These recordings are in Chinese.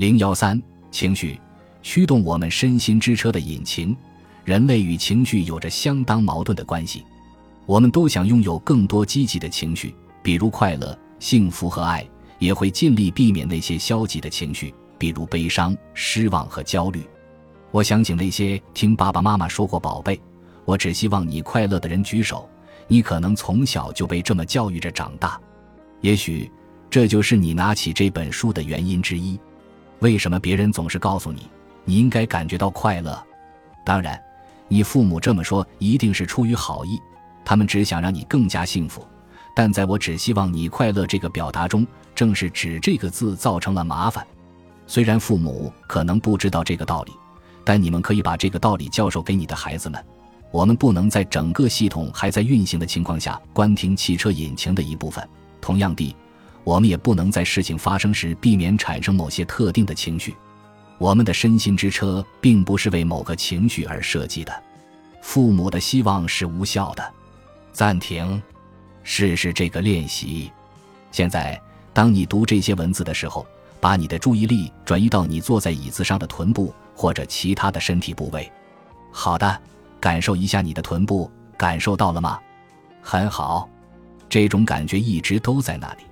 零幺三，情绪驱动我们身心之车的引擎。人类与情绪有着相当矛盾的关系。我们都想拥有更多积极的情绪，比如快乐、幸福和爱，也会尽力避免那些消极的情绪，比如悲伤、失望和焦虑。我想请那些听爸爸妈妈说过“宝贝，我只希望你快乐”的人举手。你可能从小就被这么教育着长大，也许这就是你拿起这本书的原因之一。为什么别人总是告诉你你应该感觉到快乐？当然，你父母这么说一定是出于好意，他们只想让你更加幸福。但在我只希望你快乐这个表达中，正是指这个字造成了麻烦。虽然父母可能不知道这个道理，但你们可以把这个道理教授给你的孩子们。我们不能在整个系统还在运行的情况下关停汽车引擎的一部分。同样地，我们也不能在事情发生时避免产生某些特定的情绪。我们的身心之车并不是为某个情绪而设计的。父母的希望是无效的。暂停，试试这个练习。现在，当你读这些文字的时候，把你的注意力转移到你坐在椅子上的臀部或者其他的身体部位。好的。感受一下你的臀部，感受到了吗？很好，这种感觉一直都在那里，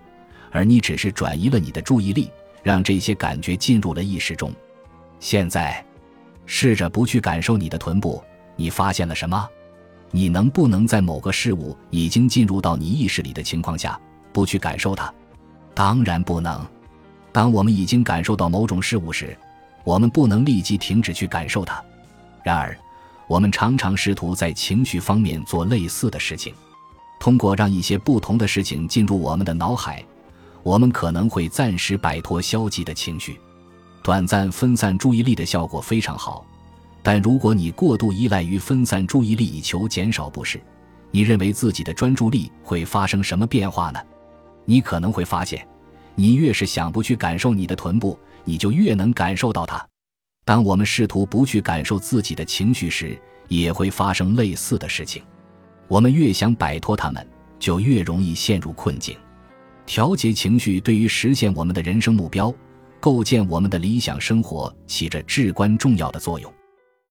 而你只是转移了你的注意力，让这些感觉进入了意识中。现在，试着不去感受你的臀部，你发现了什么？你能不能在某个事物已经进入到你意识里的情况下，不去感受它？当然不能。当我们已经感受到某种事物时，我们不能立即停止去感受它。然而。我们常常试图在情绪方面做类似的事情，通过让一些不同的事情进入我们的脑海，我们可能会暂时摆脱消极的情绪，短暂分散注意力的效果非常好。但如果你过度依赖于分散注意力以求减少不适，你认为自己的专注力会发生什么变化呢？你可能会发现，你越是想不去感受你的臀部，你就越能感受到它。当我们试图不去感受自己的情绪时，也会发生类似的事情。我们越想摆脱他们，就越容易陷入困境。调节情绪对于实现我们的人生目标、构建我们的理想生活起着至关重要的作用。